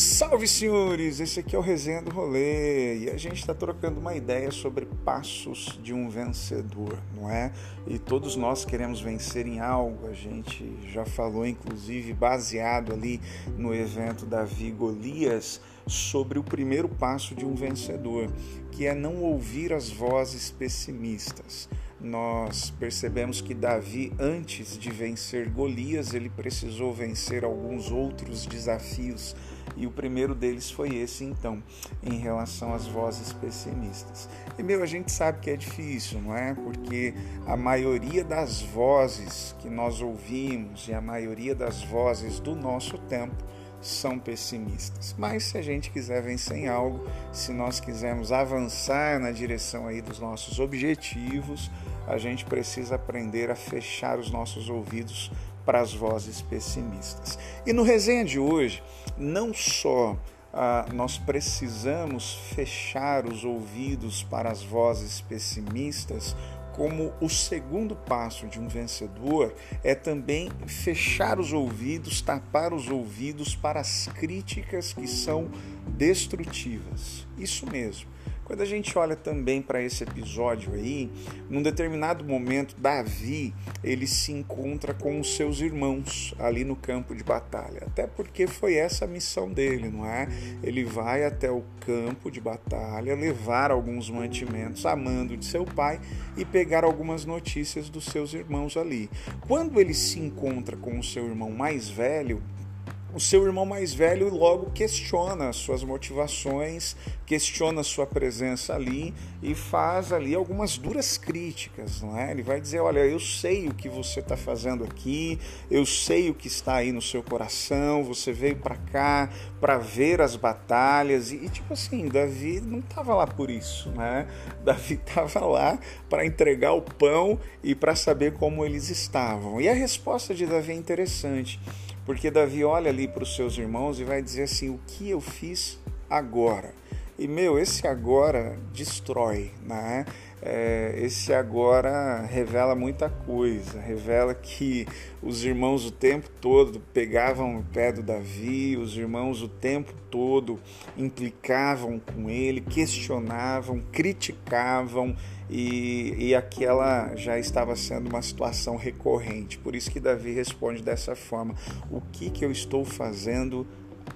Salve senhores, esse aqui é o Resenha do Rolê e a gente está trocando uma ideia sobre passos de um vencedor, não é? E todos nós queremos vencer em algo, a gente já falou inclusive baseado ali no evento Davi Golias sobre o primeiro passo de um vencedor, que é não ouvir as vozes pessimistas nós percebemos que Davi, antes de vencer Golias, ele precisou vencer alguns outros desafios e o primeiro deles foi esse, então, em relação às vozes pessimistas. E, meu, a gente sabe que é difícil, não é? Porque a maioria das vozes que nós ouvimos e a maioria das vozes do nosso tempo são pessimistas. Mas se a gente quiser vencer em algo, se nós quisermos avançar na direção aí dos nossos objetivos, a gente precisa aprender a fechar os nossos ouvidos para as vozes pessimistas. E no resenha de hoje, não só ah, nós precisamos fechar os ouvidos para as vozes pessimistas, como o segundo passo de um vencedor é também fechar os ouvidos, tapar os ouvidos para as críticas que são destrutivas. Isso mesmo. Quando a gente olha também para esse episódio aí, num determinado momento, Davi ele se encontra com os seus irmãos ali no campo de batalha. Até porque foi essa a missão dele, não é? Ele vai até o campo de batalha, levar alguns mantimentos a mando de seu pai e pegar algumas notícias dos seus irmãos ali. Quando ele se encontra com o seu irmão mais velho, o seu irmão mais velho logo questiona suas motivações, questiona sua presença ali e faz ali algumas duras críticas, não é? Ele vai dizer, olha, eu sei o que você está fazendo aqui, eu sei o que está aí no seu coração, você veio para cá para ver as batalhas e, e, tipo assim, Davi não estava lá por isso, né? Davi estava lá para entregar o pão e para saber como eles estavam. E a resposta de Davi é interessante. Porque Davi olha ali para os seus irmãos e vai dizer assim: o que eu fiz agora? E meu, esse agora destrói, né? É, esse agora revela muita coisa, revela que os irmãos o tempo todo pegavam o pé do Davi, os irmãos o tempo todo implicavam com ele, questionavam, criticavam e, e aquela já estava sendo uma situação recorrente. Por isso que Davi responde dessa forma: O que, que eu estou fazendo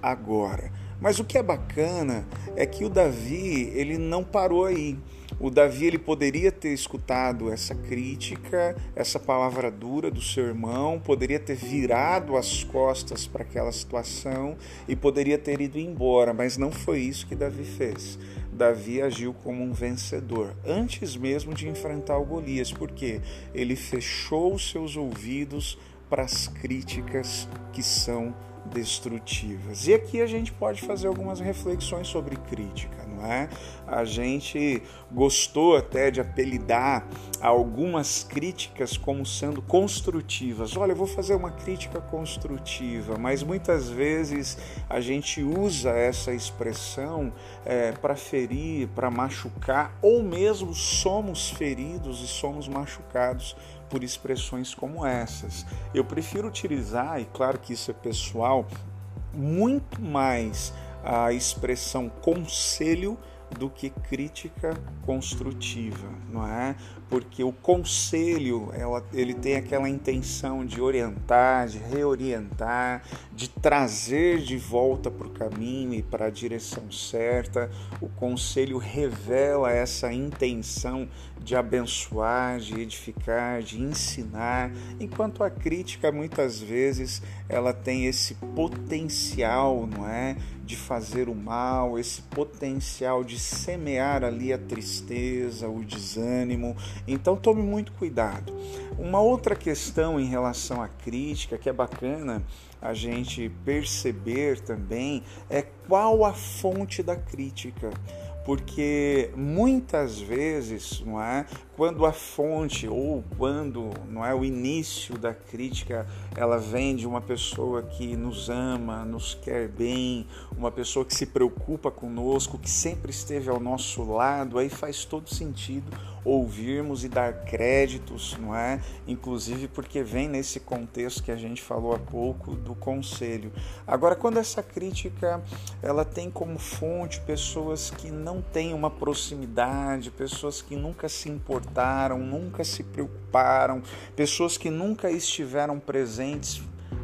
agora? Mas o que é bacana é que o Davi ele não parou aí. O Davi ele poderia ter escutado essa crítica, essa palavra dura do seu irmão, poderia ter virado as costas para aquela situação e poderia ter ido embora, mas não foi isso que Davi fez. Davi agiu como um vencedor, antes mesmo de enfrentar o Golias, porque ele fechou os seus ouvidos para as críticas que são destrutivas. E aqui a gente pode fazer algumas reflexões sobre crítica, não é? A gente gostou até de apelidar algumas críticas como sendo construtivas. Olha, eu vou fazer uma crítica construtiva, mas muitas vezes a gente usa essa expressão é, para ferir, para machucar, ou mesmo somos feridos e somos machucados por expressões como essas. Eu prefiro utilizar, e claro que isso é pessoal, muito mais a expressão conselho do que crítica construtiva, não é? Porque o conselho, ela, ele tem aquela intenção de orientar, de reorientar, de trazer de volta para o caminho e para a direção certa. O conselho revela essa intenção de abençoar, de edificar, de ensinar, enquanto a crítica muitas vezes ela tem esse potencial, não é, de fazer o mal, esse potencial de semear ali a tristeza, o desânimo. Então tome muito cuidado. Uma outra questão em relação à crítica que é bacana a gente perceber também é qual a fonte da crítica porque muitas vezes, não é, quando a fonte ou quando não é o início da crítica ela vem de uma pessoa que nos ama, nos quer bem, uma pessoa que se preocupa conosco, que sempre esteve ao nosso lado, aí faz todo sentido ouvirmos e dar créditos, não é? Inclusive porque vem nesse contexto que a gente falou há pouco do conselho. Agora, quando essa crítica ela tem como fonte pessoas que não têm uma proximidade, pessoas que nunca se importaram, nunca se preocuparam, pessoas que nunca estiveram presentes,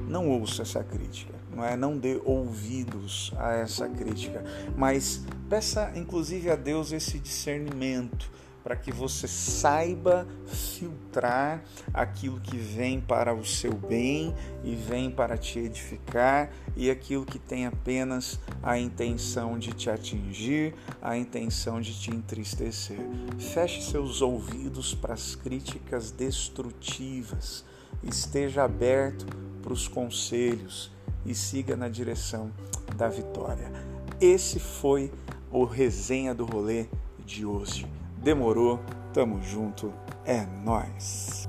não ouça essa crítica não é? Não dê ouvidos a essa crítica, mas peça inclusive a Deus esse discernimento para que você saiba filtrar aquilo que vem para o seu bem e vem para te edificar e aquilo que tem apenas a intenção de te atingir, a intenção de te entristecer. Feche seus ouvidos para as críticas destrutivas, esteja aberto para os conselhos e siga na direção da vitória. Esse foi o resenha do rolê de hoje. Demorou, tamo junto, é nós.